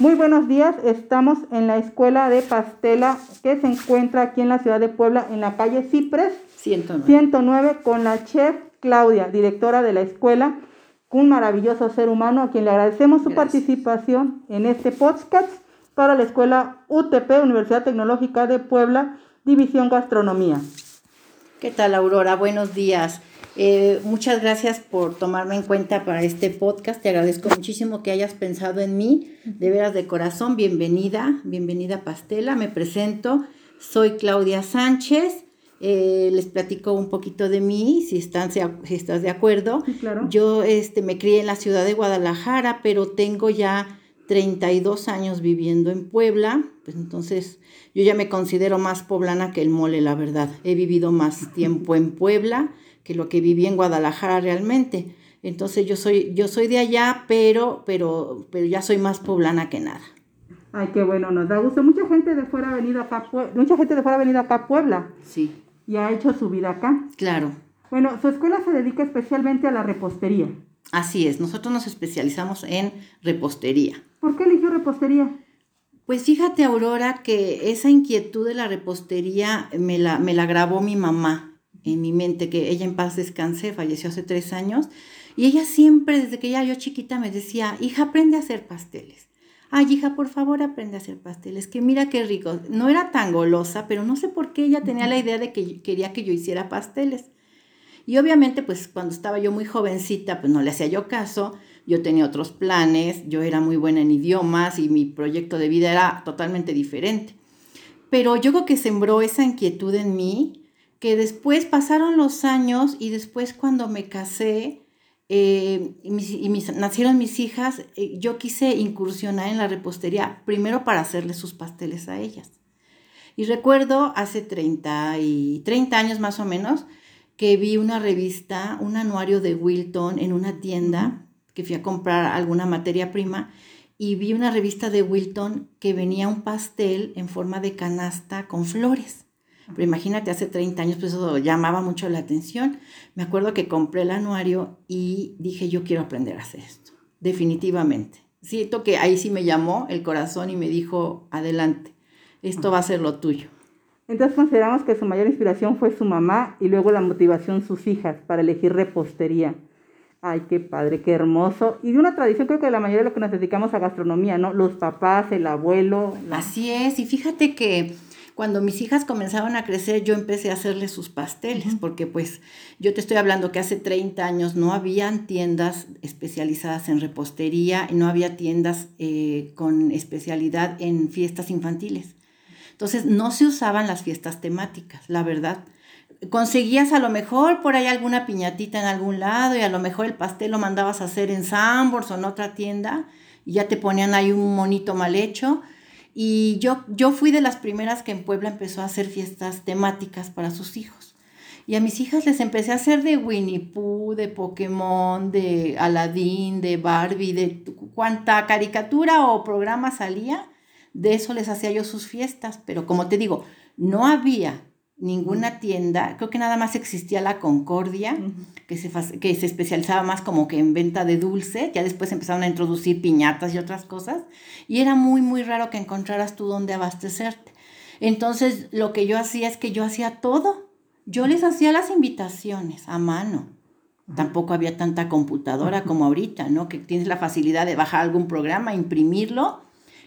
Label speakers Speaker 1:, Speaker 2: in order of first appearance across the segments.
Speaker 1: Muy buenos días, estamos en la escuela de pastela que se encuentra aquí en la ciudad de Puebla, en la calle Cipres 109, 109 con la chef Claudia, directora de la escuela, un maravilloso ser humano a quien le agradecemos su participación en este podcast para la escuela UTP, Universidad Tecnológica de Puebla, División Gastronomía.
Speaker 2: ¿Qué tal, Aurora? Buenos días. Eh, muchas gracias por tomarme en cuenta para este podcast. Te agradezco muchísimo que hayas pensado en mí. De veras de corazón, bienvenida, bienvenida Pastela. Me presento. Soy Claudia Sánchez. Eh, les platico un poquito de mí, si, están, si estás de acuerdo.
Speaker 1: claro.
Speaker 2: Yo este, me crié en la ciudad de Guadalajara, pero tengo ya 32 años viviendo en Puebla. Pues entonces yo ya me considero más poblana que el mole, la verdad. He vivido más tiempo en Puebla que lo que viví en Guadalajara realmente. Entonces yo soy, yo soy de allá, pero, pero, pero ya soy más poblana que nada.
Speaker 1: Ay, qué bueno, nos da gusto. Mucha gente de fuera ha venido acá, mucha gente de fuera ha venido acá a Puebla.
Speaker 2: Sí.
Speaker 1: Y ha hecho su vida acá.
Speaker 2: Claro.
Speaker 1: Bueno, su escuela se dedica especialmente a la repostería.
Speaker 2: Así es, nosotros nos especializamos en repostería.
Speaker 1: ¿Por qué eligió repostería?
Speaker 2: Pues fíjate, Aurora, que esa inquietud de la repostería me la, me la grabó mi mamá en mi mente, que ella en paz descanse, falleció hace tres años, y ella siempre, desde que ya yo chiquita, me decía, hija, aprende a hacer pasteles. Ay, hija, por favor, aprende a hacer pasteles, que mira qué rico. No era tan golosa, pero no sé por qué ella tenía la idea de que quería que yo hiciera pasteles. Y obviamente, pues cuando estaba yo muy jovencita, pues no le hacía yo caso, yo tenía otros planes, yo era muy buena en idiomas y mi proyecto de vida era totalmente diferente. Pero yo creo que sembró esa inquietud en mí que después pasaron los años y después cuando me casé eh, y, mis, nacieron mis hijas, eh, yo quise incursionar en la repostería, primero para hacerle sus pasteles a ellas. Y recuerdo hace 30, y 30 años más o menos que vi una revista, un anuario de Wilton en una tienda, que fui a comprar alguna materia prima, y vi una revista de Wilton que venía un pastel en forma de canasta con flores. Pero imagínate, hace 30 años, pues eso llamaba mucho la atención. Me acuerdo que compré el anuario y dije, yo quiero aprender a hacer esto, definitivamente. Siento que ahí sí me llamó el corazón y me dijo, adelante, esto va a ser lo tuyo.
Speaker 1: Entonces consideramos que su mayor inspiración fue su mamá y luego la motivación sus hijas para elegir repostería. Ay, qué padre, qué hermoso. Y de una tradición, creo que la mayoría de lo que nos dedicamos a gastronomía, ¿no? Los papás, el abuelo.
Speaker 2: Así es, y fíjate que cuando mis hijas comenzaron a crecer, yo empecé a hacerles sus pasteles, porque pues yo te estoy hablando que hace 30 años no habían tiendas especializadas en repostería, no había tiendas eh, con especialidad en fiestas infantiles. Entonces no se usaban las fiestas temáticas, la verdad. Conseguías a lo mejor por ahí alguna piñatita en algún lado y a lo mejor el pastel lo mandabas a hacer en Sambors o en otra tienda y ya te ponían ahí un monito mal hecho y yo, yo fui de las primeras que en Puebla empezó a hacer fiestas temáticas para sus hijos. Y a mis hijas les empecé a hacer de Winnie Pooh, de Pokémon, de Aladdin, de Barbie, de cuánta caricatura o programa salía, de eso les hacía yo sus fiestas. Pero como te digo, no había ninguna tienda, creo que nada más existía la Concordia, que, se, que se especializaba más como que en venta de dulce, ya después empezaron a introducir piñatas y otras cosas, y era muy, muy raro que encontraras tú donde abastecerte. Entonces, lo que yo hacía es que yo hacía todo. Yo les hacía las invitaciones a mano. Tampoco había tanta computadora como ahorita, ¿no? Que tienes la facilidad de bajar algún programa, imprimirlo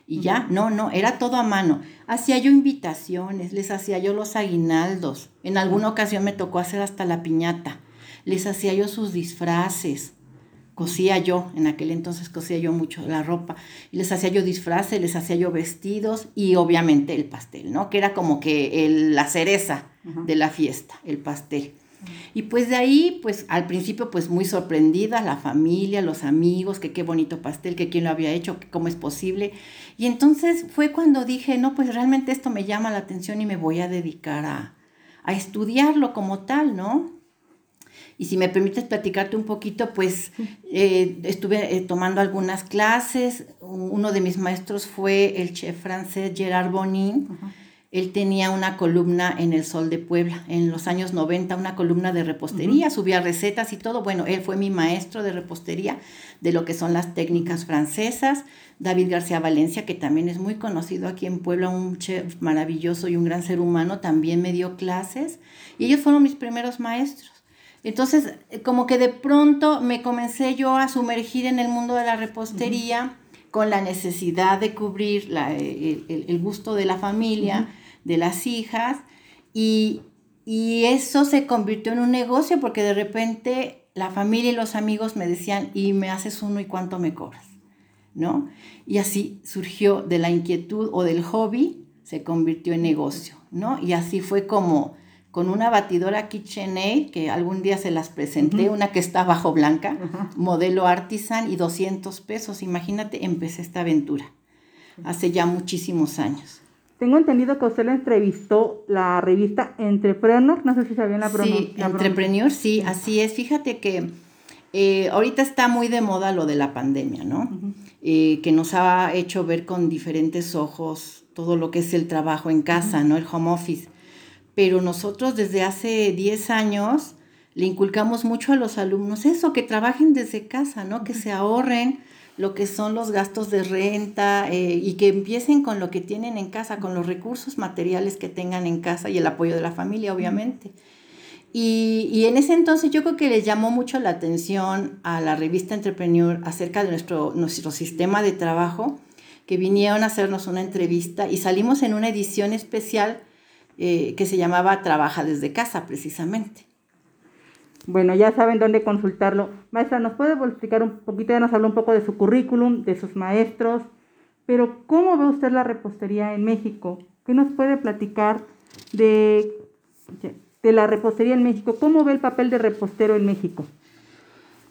Speaker 2: y ya, no, no, era todo a mano. Hacía yo invitaciones, les hacía yo los aguinaldos. En alguna ocasión me tocó hacer hasta la piñata. Les hacía yo sus disfraces. Cosía yo, en aquel entonces cosía yo mucho la ropa. Y les hacía yo disfraces, les hacía yo vestidos y obviamente el pastel, ¿no? Que era como que la cereza de la fiesta, el pastel. Y pues de ahí, pues al principio, pues muy sorprendida, la familia, los amigos, que qué bonito pastel, que quién lo había hecho, que cómo es posible. Y entonces fue cuando dije, no, pues realmente esto me llama la atención y me voy a dedicar a, estudiarlo como tal, ¿no? Y si me permites platicarte un poquito, pues eh, estuve eh, tomando algunas clases. Uno de mis maestros fue el chef francés Gerard Bonin. Él tenía una columna en El Sol de Puebla, en los años 90, una columna de repostería, subía recetas y todo. Bueno, él fue mi maestro de repostería, de lo que son las técnicas francesas. David García Valencia, que también es muy conocido aquí en Puebla, un chef maravilloso y un gran ser humano, también me dio clases. Y ellos fueron mis primeros maestros. Entonces, como que de pronto me comencé yo a sumergir en el mundo de la repostería con la necesidad de cubrir el, gusto de la familia de las hijas y, eso se convirtió en un negocio porque de repente la familia y los amigos me decían, y me haces uno y cuánto me cobras, ¿no? Y así surgió de la inquietud o del hobby, se convirtió en negocio, ¿no? Y así fue como con una batidora KitchenAid, que algún día se las presenté, una que está bajo blanca, modelo artisan y 200 pesos. Imagínate, empecé esta aventura hace ya muchísimos años.
Speaker 1: Tengo entendido que usted le entrevistó la revista Entrepreneur, no sé si sabían la
Speaker 2: Sí, Entrepreneur, sí, así es. Fíjate que eh, ahorita está muy de moda lo de la pandemia, ¿no? Eh, que nos ha hecho ver con diferentes ojos todo lo que es el trabajo en casa, ¿no? El home office. Pero nosotros desde hace 10 años le inculcamos mucho a los alumnos eso, que trabajen desde casa, ¿no? Que se ahorren lo que son los gastos de renta eh, y que empiecen con lo que tienen en casa, con los recursos materiales que tengan en casa y el apoyo de la familia, obviamente. Y, y, en ese entonces yo creo que les llamó mucho la atención a la revista Entrepreneur acerca de nuestro, nuestro sistema de trabajo, que vinieron a hacernos una entrevista y salimos en una edición especial eh, que se llamaba Trabaja desde casa, precisamente.
Speaker 1: Bueno, ya saben dónde consultarlo. Maestra, ¿nos puede explicar un poquito? Ya nos habló un poco de su currículum, de sus maestros, pero ¿cómo ve usted la repostería en México? ¿Qué nos puede platicar de, de la repostería en México? ¿Cómo ve el papel de repostero en México?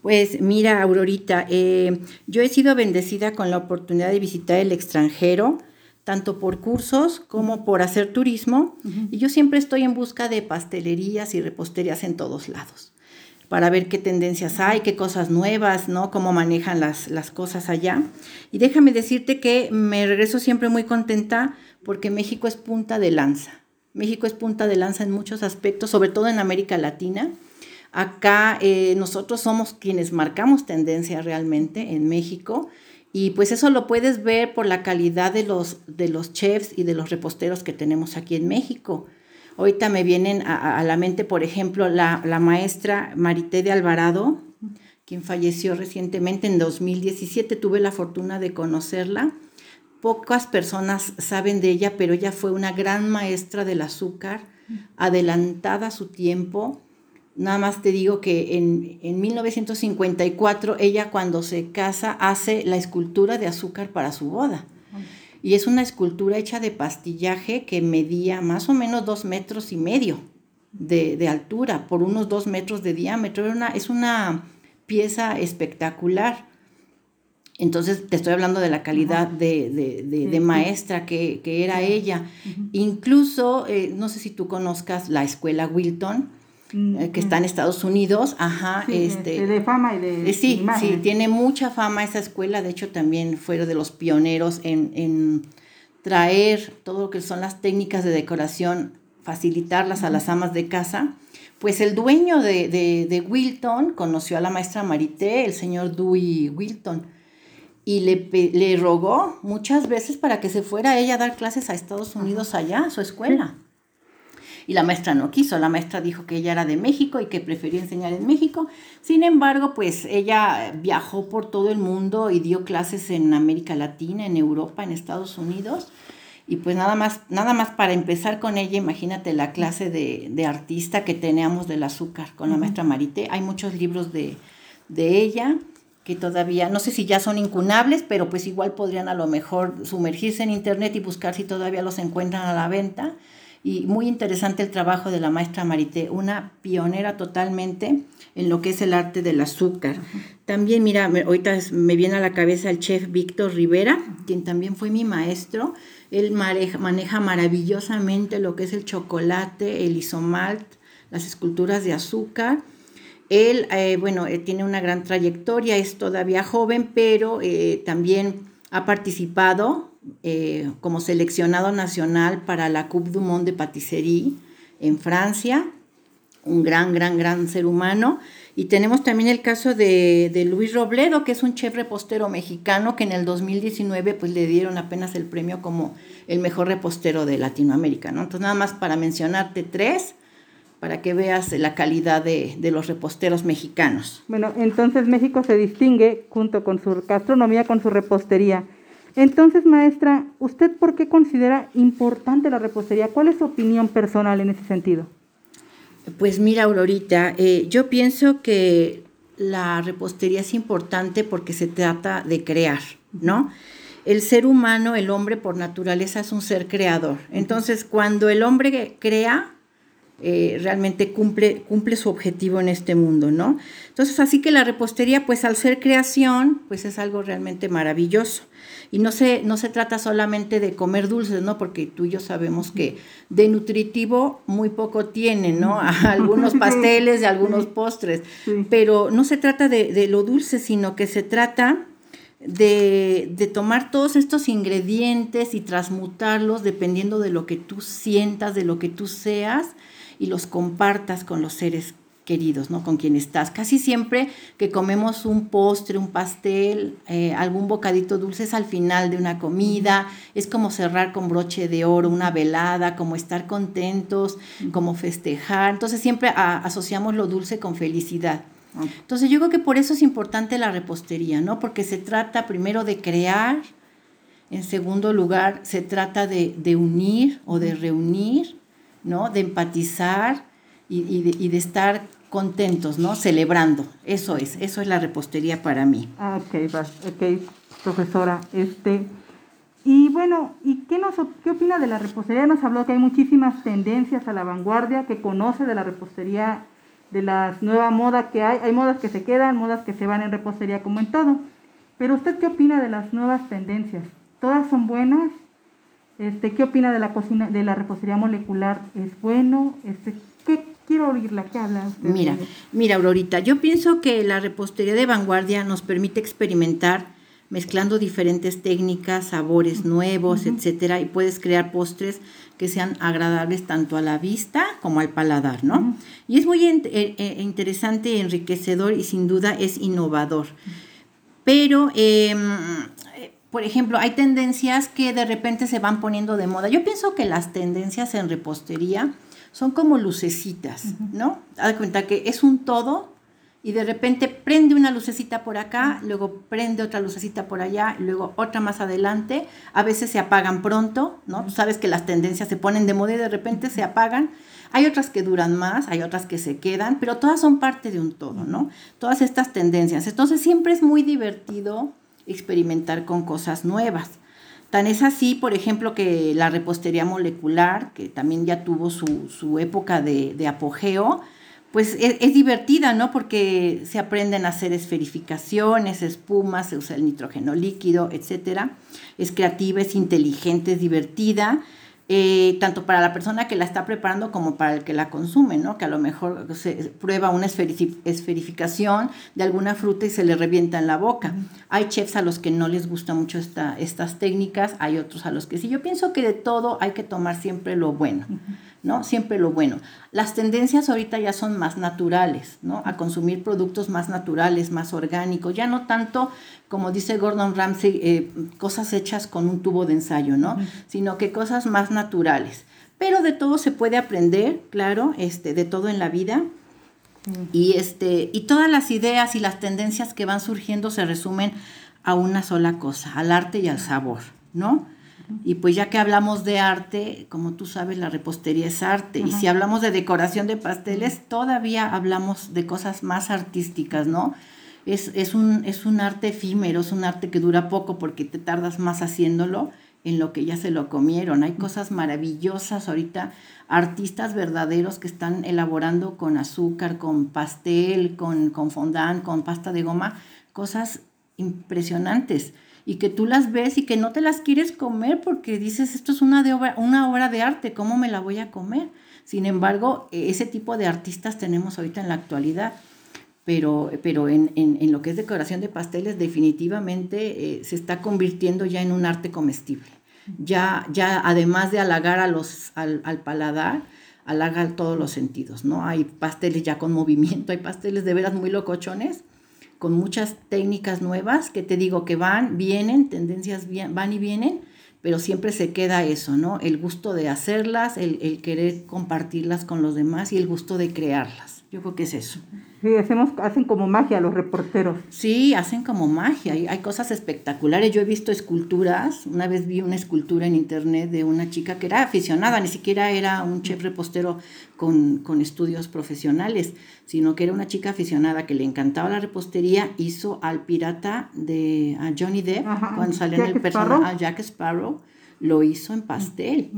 Speaker 2: Pues mira, Aurorita, eh, yo he sido bendecida con la oportunidad de visitar el extranjero, tanto por cursos como por hacer turismo, y yo siempre estoy en busca de pastelerías y reposterías en todos lados para ver qué tendencias hay, qué cosas nuevas, ¿no? Cómo manejan las, las cosas allá. Y déjame decirte que me regreso siempre muy contenta porque México es punta de lanza. México es punta de lanza en muchos aspectos, sobre todo en América Latina. Acá eh, nosotros somos quienes marcamos tendencia realmente en México y pues eso lo puedes ver por la calidad de los, de los chefs y de los reposteros que tenemos aquí en México. Ahorita me vienen a, la mente, por ejemplo, la, maestra Marité de Alvarado, quien falleció recientemente en 2017. Tuve la fortuna de conocerla. Pocas personas saben de ella, pero ella fue una gran maestra del azúcar, adelantada a su tiempo. Nada más te digo que en, en 1954 ella cuando se casa hace la escultura de azúcar para su boda y es una escultura hecha de pastillaje que medía más o menos dos metros y medio de, altura por unos dos metros de diámetro. Una, es una pieza espectacular. Entonces te estoy hablando de la calidad de, maestra que, era ella. Incluso, eh, no sé si tú conozcas la escuela Wilton, que está en Estados Unidos, ajá, este,
Speaker 1: de fama y de
Speaker 2: eh, sí, sí, tiene mucha fama esa escuela, de hecho también fue de los pioneros en, traer todo lo que son las técnicas de decoración, facilitarlas a las amas de casa. Pues el dueño de, de, Wilton conoció a la maestra Marité, el señor Dewey Wilton, y le, le rogó muchas veces para que se fuera ella a dar clases a Estados Unidos allá, a su escuela. Y la maestra no quiso, la maestra dijo que ella era de México y que prefería enseñar en México. Sin embargo, pues ella viajó por todo el mundo y dio clases en América Latina, en Europa, en Estados Unidos. Y pues nada más, nada más para empezar con ella, imagínate la clase de, artista que teníamos del azúcar con la maestra Marité. Hay muchos libros de, de ella que todavía, no sé si ya son incunables, pero pues igual podrían a lo mejor sumergirse en internet y buscar si todavía los encuentran a la venta. Y muy interesante el trabajo de la maestra Marité, una pionera totalmente en lo que es el arte del azúcar. También, mira, ahorita me viene a la cabeza el chef Víctor Rivera, quien también fue mi maestro. Él maneja, maravillosamente lo que es el chocolate, el isomalt, las esculturas de azúcar. Él, eh, bueno, eh, tiene una gran trayectoria, es todavía joven, pero eh, también ha participado eh, como seleccionado nacional para la Coupe du Monde de Patisserie en Francia, un gran, gran, gran ser humano. Y tenemos también el caso de, de, Luis Robledo, que es un chef repostero mexicano que en el 2019 pues le dieron apenas el premio como el mejor repostero de Latinoamérica, ¿no? Entonces nada más para mencionarte tres, para que veas la calidad de, de los reposteros mexicanos.
Speaker 1: Bueno, entonces México se distingue junto con su gastronomía, con su repostería. Entonces, maestra, ¿usted por qué considera importante la repostería? ¿Cuál es su opinión personal en ese sentido?
Speaker 2: Pues mira, Aurorita, eh, yo pienso que la repostería es importante porque se trata de crear, ¿no? El ser humano, el hombre por naturaleza es un ser creador. Entonces, cuando el hombre crea, eh, realmente cumple, cumple su objetivo en este mundo, ¿no? Entonces, así que la repostería, pues al ser creación, pues es algo realmente maravilloso. Y no se, no se trata solamente de comer dulces, ¿no? Porque tú y yo sabemos que de nutritivo muy poco tiene, ¿no? algunos pasteles y algunos postres. Pero no se trata de, de lo dulce, sino que se trata de, de, tomar todos estos ingredientes y transmutarlos dependiendo de lo que tú sientas, de lo que tú seas y los compartas con los seres queridos, ¿no? Con quien estás. Casi siempre que comemos un postre, un pastel, eh, algún bocadito dulce es al final de una comida, es como cerrar con broche de oro una velada, como estar contentos, como festejar. Entonces siempre asociamos lo dulce con felicidad. Entonces yo creo que por eso es importante la repostería, ¿no? Porque se trata primero de crear, en segundo lugar se trata de, de unir o de reunir, ¿no? De empatizar y, de, estar contentos, ¿no? Celebrando. Eso es, eso es la repostería para mí.
Speaker 1: Ah, ok, ok, profesora. Este, y bueno, ¿y qué, nos, qué opina de la repostería? Nos habló que hay muchísimas tendencias a la vanguardia, que conoce de la repostería, de la nueva moda que hay. Hay modas que se quedan, modas que se van en repostería, como en todo. Pero usted qué opina de las nuevas tendencias? ¿Todas son buenas? Este, ¿Qué opina de la cocina, de la repostería molecular? ¿Es bueno? Este, ¿qué, quiero oírla, ¿qué habla usted?
Speaker 2: Mira, mira, Aurorita, yo pienso que la repostería de vanguardia nos permite experimentar mezclando diferentes técnicas, sabores nuevos, etcétera, y puedes crear postres que sean agradables tanto a la vista como al paladar, ¿no? Y es muy eh, eh, interesante, enriquecedor y sin duda es innovador. Pero em, por ejemplo, hay tendencias que de repente se van poniendo de moda. Yo pienso que las tendencias en repostería son como lucecitas, ¿no? Haz cuenta que es un todo y de repente prende una lucecita por acá, luego prende otra lucecita por allá, luego otra más adelante. A veces se apagan pronto, ¿no? Tú sabes que las tendencias se ponen de moda y de repente se apagan. Hay otras que duran más, hay otras que se quedan, pero todas son parte de un todo, ¿no? Todas estas tendencias. Entonces siempre es muy divertido experimentar con cosas nuevas. Tan es así, por ejemplo, que la repostería molecular, que también ya tuvo su, época de, apogeo, pues es, es, divertida, ¿no? Porque se aprenden a hacer esferificaciones, espumas, se usa el nitrógeno líquido, etc. Es creativa, es inteligente, es divertida eh, tanto para la persona que la está preparando como para el que la consume, ¿no? Que a lo mejor se prueba una esferificación de alguna fruta y se le revienta en la boca. Hay chefs a los que no les gusta mucho esta, estas técnicas, hay otros a los que sí. Yo pienso que de todo hay que tomar siempre lo bueno. ¿No? Siempre lo bueno. Las tendencias ahorita ya son más naturales, ¿no? A consumir productos más naturales, más orgánicos, ya no tanto, como dice Gordon Ramsay, eh, cosas hechas con un tubo de ensayo, ¿no? Sino que cosas más naturales. Pero de todo se puede aprender, claro, este, de todo en la vida. Y, este, y todas las ideas y las tendencias que van surgiendo se resumen a una sola cosa, al arte y al sabor, ¿no? Y pues ya que hablamos de arte, como tú sabes, la repostería es arte. Y si hablamos de decoración de pasteles, todavía hablamos de cosas más artísticas, ¿no? Es, es, un, es un arte efímero, es un arte que dura poco porque te tardas más haciéndolo en lo que ya se lo comieron. Hay cosas maravillosas ahorita, artistas verdaderos que están elaborando con azúcar, con pastel, con, con fondant, con pasta de goma, cosas impresionantes y que tú las ves y que no te las quieres comer porque dices, esto es una, de obra, una obra de arte, ¿cómo me la voy a comer? Sin embargo, ese tipo de artistas tenemos ahorita en la actualidad. pero, pero en, en, lo que es decoración de pasteles definitivamente eh, se está convirtiendo ya en un arte comestible. Ya, ya además de halagar a los, al, al paladar, halaga todos los sentidos, ¿no? Hay pasteles ya con movimiento, hay pasteles de veras muy locochones, con muchas técnicas nuevas que te digo que van, vienen, tendencias van y vienen, pero siempre se queda eso, ¿no? El gusto de hacerlas, el, el querer compartirlas con los demás y el gusto de crearlas. Yo creo que es eso.
Speaker 1: Sí, hacemos, hacen como magia los reporteros.
Speaker 2: Sí, hacen como magia. Hay, hay, cosas espectaculares. Yo he visto esculturas. Una vez vi una escultura en internet de una chica que era aficionada, ni siquiera era un chef repostero con, con estudios profesionales, sino que era una chica aficionada que le encantaba la repostería. Hizo al pirata de a Johnny Depp, cuando salió en el personaje, a Jack Sparrow, lo hizo en pastel.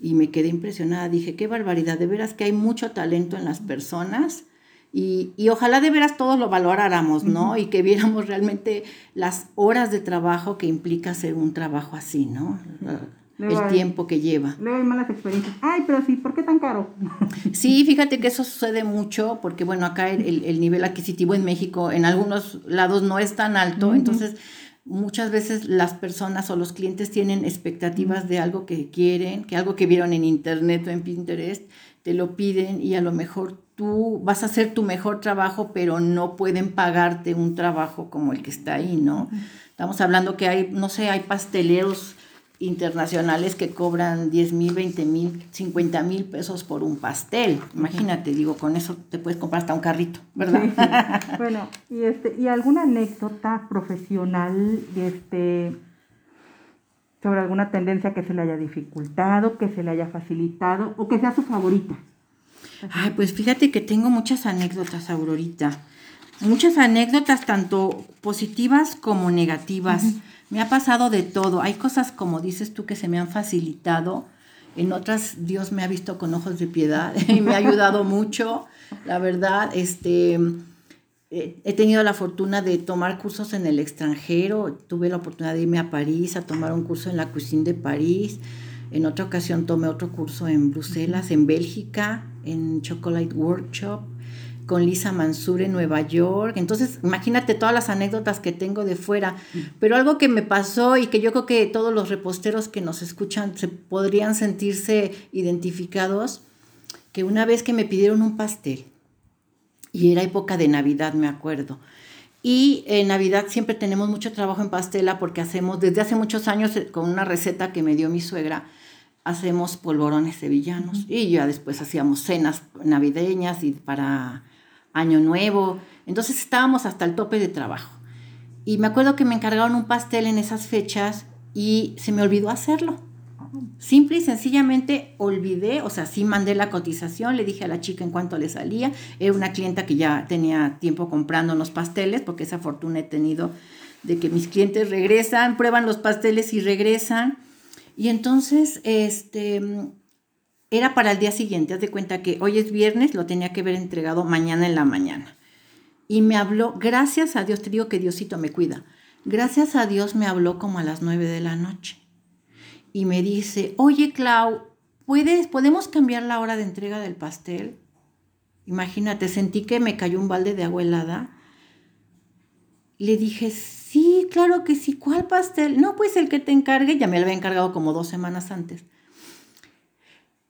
Speaker 2: Y me quedé impresionada. Dije, qué barbaridad. De veras que hay mucho talento en las personas y, y, ojalá de veras todos lo valoráramos, ¿no? Y que viéramos realmente las horas de trabajo que implica hacer un trabajo así, ¿no? el tiempo que lleva.
Speaker 1: Luego hay malas experiencias. Ay, pero sí, ¿por qué tan caro?
Speaker 2: Sí, fíjate que eso sucede mucho porque, bueno, acá el, el nivel adquisitivo en México en algunos lados no es tan alto, entonces muchas veces las personas o los clientes tienen expectativas de algo que quieren, que algo que vieron en internet o en Pinterest, te lo piden y a lo mejor tú vas a hacer tu mejor trabajo, pero no pueden pagarte un trabajo como el que está ahí, ¿no? Estamos hablando que hay, no sé, hay pasteleros internacionales que cobran 10 mil, 20 mil, 50 mil pesos por un pastel. Imagínate, digo, con eso te puedes comprar hasta un carrito, ¿verdad?
Speaker 1: bueno, y, este, ¿y alguna anécdota profesional este, sobre alguna tendencia que se le haya dificultado, que se le haya facilitado o que sea su favorita?
Speaker 2: Ay, pues fíjate que tengo muchas anécdotas, Aurorita. Muchas anécdotas, tanto positivas como negativas. Me ha pasado de todo. Hay cosas, como dices tú, que se me han facilitado. En otras, Dios me ha visto con ojos de piedad y me ha ayudado mucho. La verdad, este, eh, he tenido la fortuna de tomar cursos en el extranjero. Tuve la oportunidad de irme a París a tomar un curso en la Cuisine de París. En otra ocasión tomé otro curso en Bruselas, en Bélgica en Chocolate Workshop, con Lisa Mansur en Nueva York. Entonces, imagínate todas las anécdotas que tengo de fuera. Pero algo que me pasó y que yo creo que todos los reposteros que nos escuchan se podrían sentirse identificados, que una vez que me pidieron un pastel, y era época de Navidad, me acuerdo. Y en Navidad siempre tenemos mucho trabajo en pastela porque hacemos, desde hace muchos años, eh, con una receta que me dio mi suegra, hacemos polvorones sevillanos y ya después hacíamos cenas navideñas y para Año Nuevo. Entonces estábamos hasta el tope de trabajo. Y me acuerdo que me encargaron un pastel en esas fechas y se me olvidó hacerlo. Simple y sencillamente olvidé, o sea, sí mandé la cotización, le dije a la chica en cuánto le salía. Era una clienta que ya tenía tiempo comprando los pasteles, porque esa fortuna he tenido de que mis clientes regresan, prueban los pasteles y regresan. Y entonces, este, era para el día siguiente, haz de cuenta que hoy es viernes, lo tenía que haber entregado mañana en la mañana. Y me habló, gracias a Dios, te digo que Diosito me cuida, gracias a Dios me habló como a las nueve de la noche. Y me dice, oye Clau, ¿puedes, ¿podemos cambiar la hora de entrega del pastel? Imagínate, sentí que me cayó un balde de agua helada. Le dije, claro que sí. ¿Cuál pastel? No, pues el que te encargue. Ya me lo había encargado como dos semanas antes.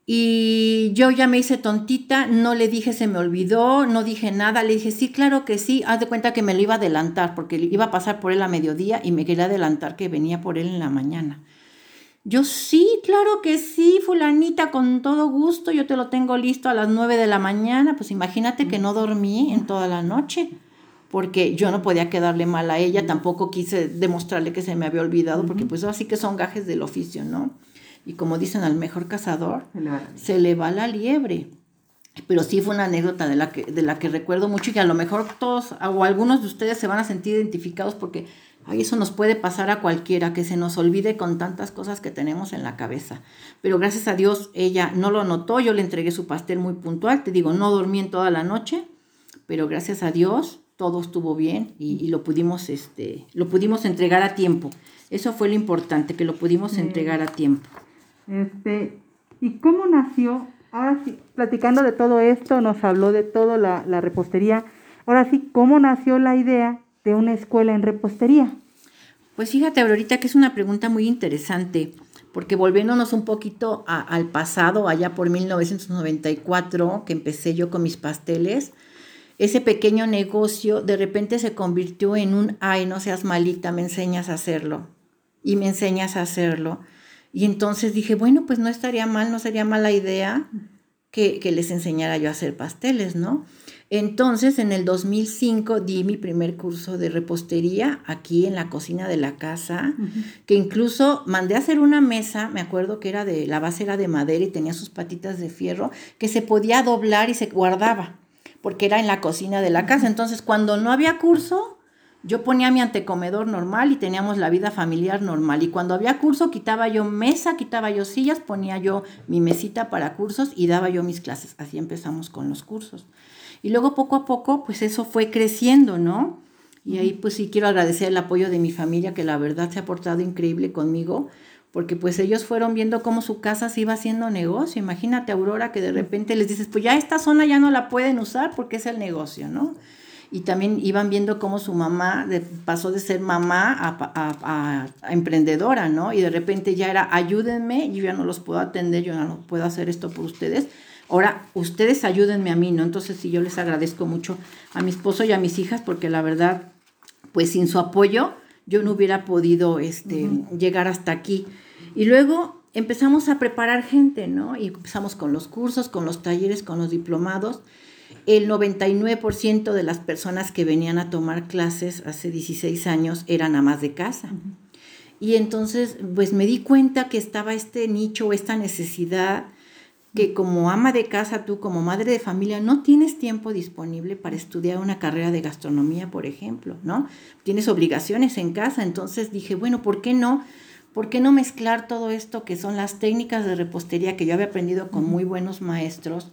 Speaker 2: Y yo ya me hice tontita, no le dije, se me olvidó, no dije nada, le dije, sí, claro que sí, haz de cuenta que me lo iba a adelantar, porque iba a pasar por él a mediodía y me quería adelantar que venía por él en la mañana. Yo sí, claro que sí, fulanita, con todo gusto, yo te lo tengo listo a las nueve de la mañana, pues imagínate que no dormí en toda la noche porque yo no podía quedarle mal a ella, tampoco quise demostrarle que se me había olvidado, porque pues así que son gajes del oficio, ¿no? Y como dicen al mejor cazador, se le va la liebre. Pero sí fue una anécdota de la, que, de la que recuerdo mucho y que a lo mejor todos o algunos de ustedes se van a sentir identificados porque ay, eso nos puede pasar a cualquiera, que se nos olvide con tantas cosas que tenemos en la cabeza. Pero gracias a Dios ella no lo notó, yo le entregué su pastel muy puntual, te digo, no dormí en toda la noche, pero gracias a Dios todo estuvo bien y, lo pudimos este lo pudimos entregar a tiempo. Eso fue lo importante que lo pudimos entregar a tiempo.
Speaker 1: Este y cómo nació ahora sí platicando de todo esto nos habló de todo la, la repostería. Ahora sí, ¿cómo nació la idea de una escuela en repostería?
Speaker 2: Pues fíjate, Aurorita, que es una pregunta muy interesante, porque volviéndonos un poquito al pasado, allá por 1994, que empecé yo con mis pasteles, ese pequeño negocio de repente se convirtió en un, ay, no seas malita, me enseñas a hacerlo. Y me enseñas a hacerlo. Y entonces dije, bueno, pues no estaría mal, no sería mala idea que, que les enseñara yo a hacer pasteles, ¿no? Entonces, en el 2005 di mi primer curso de repostería aquí en la cocina de la casa, que incluso mandé a hacer una mesa, me acuerdo que era de la base era de madera y tenía sus patitas de fierro, que se podía doblar y se guardaba, porque era en la cocina de la casa. Entonces, cuando no había curso, yo ponía mi antecomedor normal y teníamos la vida familiar normal. Y cuando había curso, quitaba yo mesa, quitaba yo sillas, ponía yo mi mesita para cursos y daba yo mis clases. Así empezamos con los cursos. Y luego poco a poco, pues eso fue creciendo, ¿no? Y ahí pues sí quiero agradecer el apoyo de mi familia, que la verdad se ha portado increíble conmigo, porque pues ellos fueron viendo cómo su casa se iba haciendo negocio. Imagínate, Aurora, que de repente les dices, pues ya esta zona ya no la pueden usar porque es el negocio, ¿no? Y también iban viendo cómo su mamá pasó de ser mamá a, a, emprendedora, ¿no? Y de repente ya era, ayúdenme, yo ya no los puedo atender, yo ya no puedo hacer esto por ustedes Ahora, ustedes ayúdenme a mí, ¿no? Entonces, sí, yo les agradezco mucho a mi esposo y a mis hijas porque la verdad, pues sin su apoyo, yo no hubiera podido este, llegar hasta aquí. Y luego empezamos a preparar gente, ¿no? Y empezamos con los cursos, con los talleres, con los diplomados. El 99% de las personas que venían a tomar clases hace 16 años eran amas de casa. Y entonces, pues me di cuenta que estaba este nicho, esta necesidad que como ama de casa, tú como madre de familia, no tienes tiempo disponible para estudiar una carrera de gastronomía, por ejemplo, ¿no? Tienes obligaciones en casa, entonces dije, bueno, ¿por qué no? ¿Por qué no mezclar todo esto que son las técnicas de repostería que yo había aprendido con muy buenos maestros,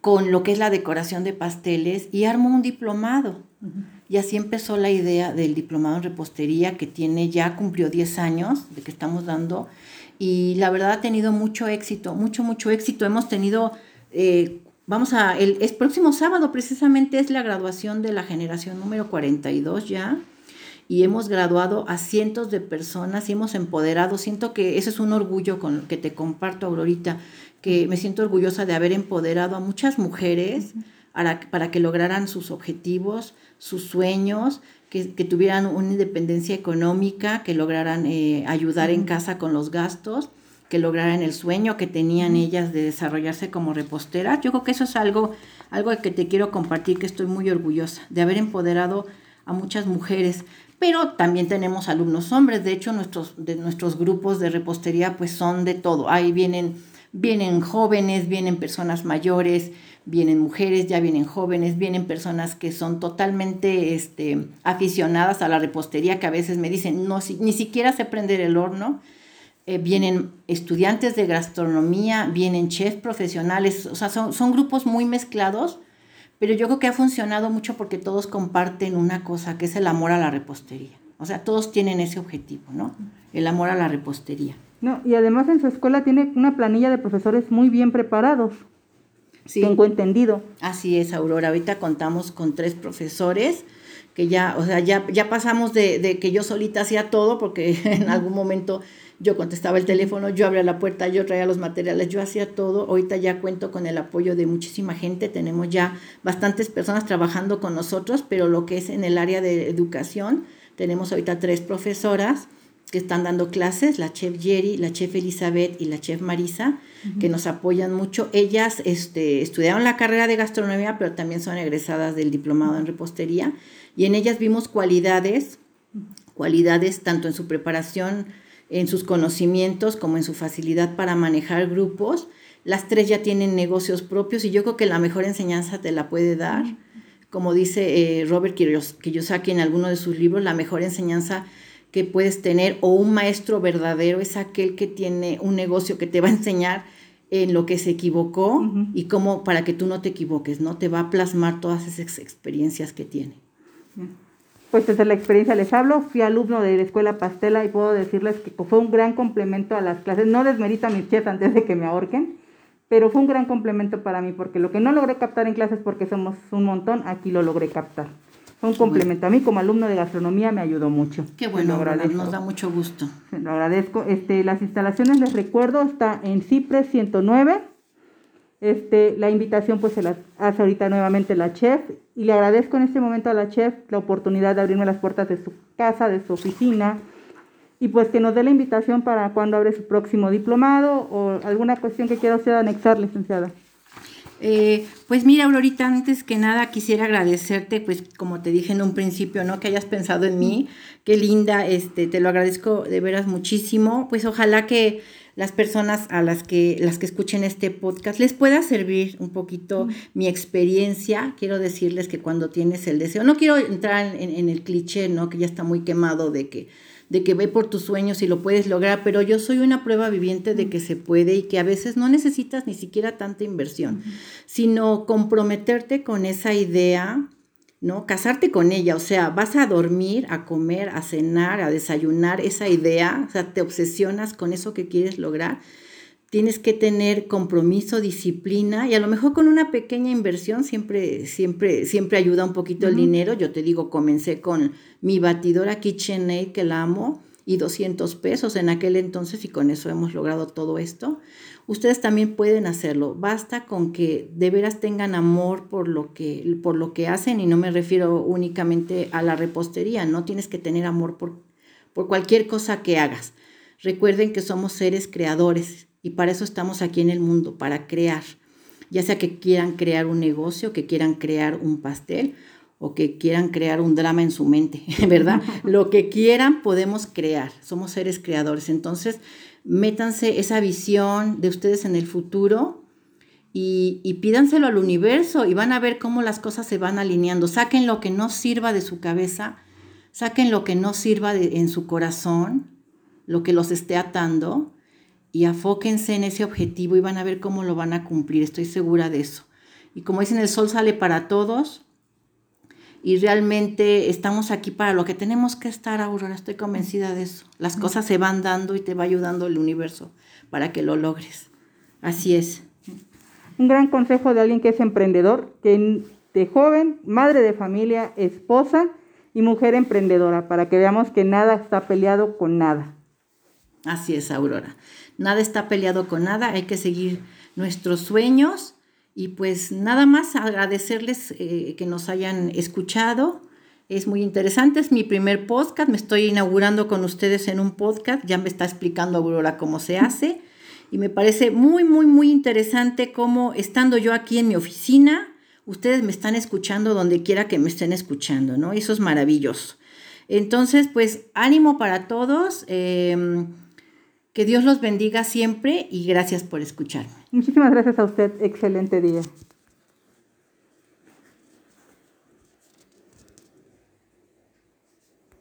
Speaker 2: con lo que es la decoración de pasteles y armo un diplomado? Y así empezó la idea del diplomado en repostería que tiene ya cumplió 10 años de que estamos dando y la verdad ha tenido mucho éxito, mucho, mucho éxito. Hemos tenido, eh, vamos a, el, próximo sábado precisamente es la graduación de la generación número 42 ya y hemos graduado a cientos de personas y hemos empoderado. Siento que ese es un orgullo con que te comparto, Aurorita, que me siento orgullosa de haber empoderado a muchas mujeres para, para que lograran sus objetivos, sus sueños que, tuvieran una independencia económica, que lograran eh, ayudar en casa con los gastos, que lograran el sueño que tenían ellas de desarrollarse como reposteras. Yo creo que eso es algo, algo que te quiero compartir, que estoy muy orgullosa de haber empoderado a muchas mujeres. Pero también tenemos alumnos hombres, de hecho nuestros, de nuestros grupos de repostería pues son de todo. Ahí vienen, vienen jóvenes, vienen personas mayores, vienen mujeres, ya vienen jóvenes, vienen personas que son totalmente este, aficionadas a la repostería, que a veces me dicen, no, ni siquiera sé prender el horno. Eh, vienen estudiantes de gastronomía, vienen chefs profesionales, o sea, son, son grupos muy mezclados, pero yo creo que ha funcionado mucho porque todos comparten una cosa, que es el amor a la repostería. O sea, todos tienen ese objetivo, ¿no? El amor a la repostería.
Speaker 1: No, y además en su escuela tiene una planilla de profesores muy bien preparados. Sí. Tengo entendido.
Speaker 2: Así es, Aurora. Ahorita contamos con tres profesores que ya, o sea, ya, ya pasamos de, de que yo solita hacía todo, porque en algún momento yo contestaba el teléfono, yo abría la puerta, yo traía los materiales, yo hacía todo. Ahorita ya cuento con el apoyo de muchísima gente, tenemos ya bastantes personas trabajando con nosotros, pero lo que es en el área de educación, tenemos ahorita tres profesoras que están dando clases, la chef Jerry, la chef Elizabeth y la chef Marisa, que nos apoyan mucho. Ellas este, estudiaron la carrera de gastronomía, pero también son egresadas del diplomado en repostería, y en ellas vimos cualidades, cualidades tanto en su preparación, en sus conocimientos, como en su facilidad para manejar grupos. Las tres ya tienen negocios propios y yo creo que la mejor enseñanza te la puede dar. Como dice eh, Robert Kiyosaki en alguno de sus libros, la mejor enseñanza que puedes tener o un maestro verdadero es aquel que tiene un negocio que te va a enseñar en lo que se equivocó y cómo para que tú no te equivoques, ¿no? Te va a plasmar todas esas experiencias que tiene.
Speaker 1: Pues desde la experiencia les hablo, fui alumno de la escuela Pastela y puedo decirles que fue un gran complemento a las clases. No desmerito a mis chefs antes de que me ahorquen, pero fue un gran complemento para mí, porque lo que no logré captar en clases porque somos un montón, aquí lo logré captar. Fue un complemento. A mí como alumno de gastronomía me ayudó mucho.
Speaker 2: Qué bueno, nos da mucho gusto.
Speaker 1: Lo agradezco. Este, las instalaciones, les recuerdo, está en Cipres 109. Este, la invitación pues se la hace ahorita nuevamente la chef y le agradezco en este momento a la chef la oportunidad de abrirme las puertas de su casa, de su oficina, y pues que nos dé la invitación para cuando abre su próximo diplomado o alguna cuestión que quiera usted anexar, licenciada.
Speaker 2: Eh, pues mira, Aurorita, antes que nada quisiera agradecerte, pues como te dije en un principio, ¿no? Que hayas pensado en mí, qué linda, este, te lo agradezco de veras muchísimo. Pues ojalá que las personas a las que, las que escuchen este podcast les pueda servir un poquito mi experiencia. Quiero decirles que cuando tienes el deseo, no quiero entrar en, en el cliché, ¿no? Que ya está muy quemado de que de que ve por tus sueños y lo puedes lograr, pero yo soy una prueba viviente de que se puede y que a veces no necesitas ni siquiera tanta inversión, sino comprometerte con esa idea, ¿no? Casarte con ella, o sea, vas a dormir, a comer, a cenar, a desayunar esa idea, o sea, te obsesionas con eso que quieres lograr tienes que tener compromiso, disciplina y a lo mejor con una pequeña inversión siempre, siempre, siempre ayuda un poquito el dinero. Yo te digo, comencé con mi batidora KitchenAid que la amo y 200 pesos en aquel entonces y con eso hemos logrado todo esto. Ustedes también pueden hacerlo. Basta con que de veras tengan amor por lo que, por lo que hacen y no me refiero únicamente a la repostería, no tienes que tener amor por, por cualquier cosa que hagas. Recuerden que somos seres creadores y para eso estamos aquí en el mundo, para crear. Ya sea que quieran crear un negocio, que quieran crear un pastel o que quieran crear un drama en su mente, ¿verdad? Lo que quieran podemos crear. Somos seres creadores. Entonces, métanse esa visión de ustedes en el futuro y, y, pídanselo al universo y van a ver cómo las cosas se van alineando. Saquen lo que no sirva de su cabeza, saquen lo que no sirva en su corazón, lo que los esté atando y afóquense en ese objetivo y van a ver cómo lo van a cumplir, estoy segura de eso. Y como dicen, el sol sale para todos y realmente estamos aquí para lo que tenemos que estar, Aurora, estoy convencida de eso. Las cosas se van dando y te va ayudando el universo para que lo logres. Así es.
Speaker 1: Un gran consejo de alguien que es emprendedor, que de joven, madre de familia, esposa y mujer emprendedora, para que veamos que nada está peleado con nada.
Speaker 2: Así es, Aurora nada está peleado con nada, hay que seguir nuestros sueños y pues nada más agradecerles eh, que nos hayan escuchado. Es muy interesante, es mi primer podcast, me estoy inaugurando con ustedes en un podcast, ya me está explicando Aurora cómo se hace y me parece muy, muy, muy interesante cómo estando yo aquí en mi oficina, ustedes me están escuchando donde quiera que me estén escuchando, ¿no? Eso es maravilloso. Entonces, pues ánimo para todos. Em, que Dios los bendiga siempre y gracias por escucharme.
Speaker 1: Muchísimas gracias a usted. Excelente día.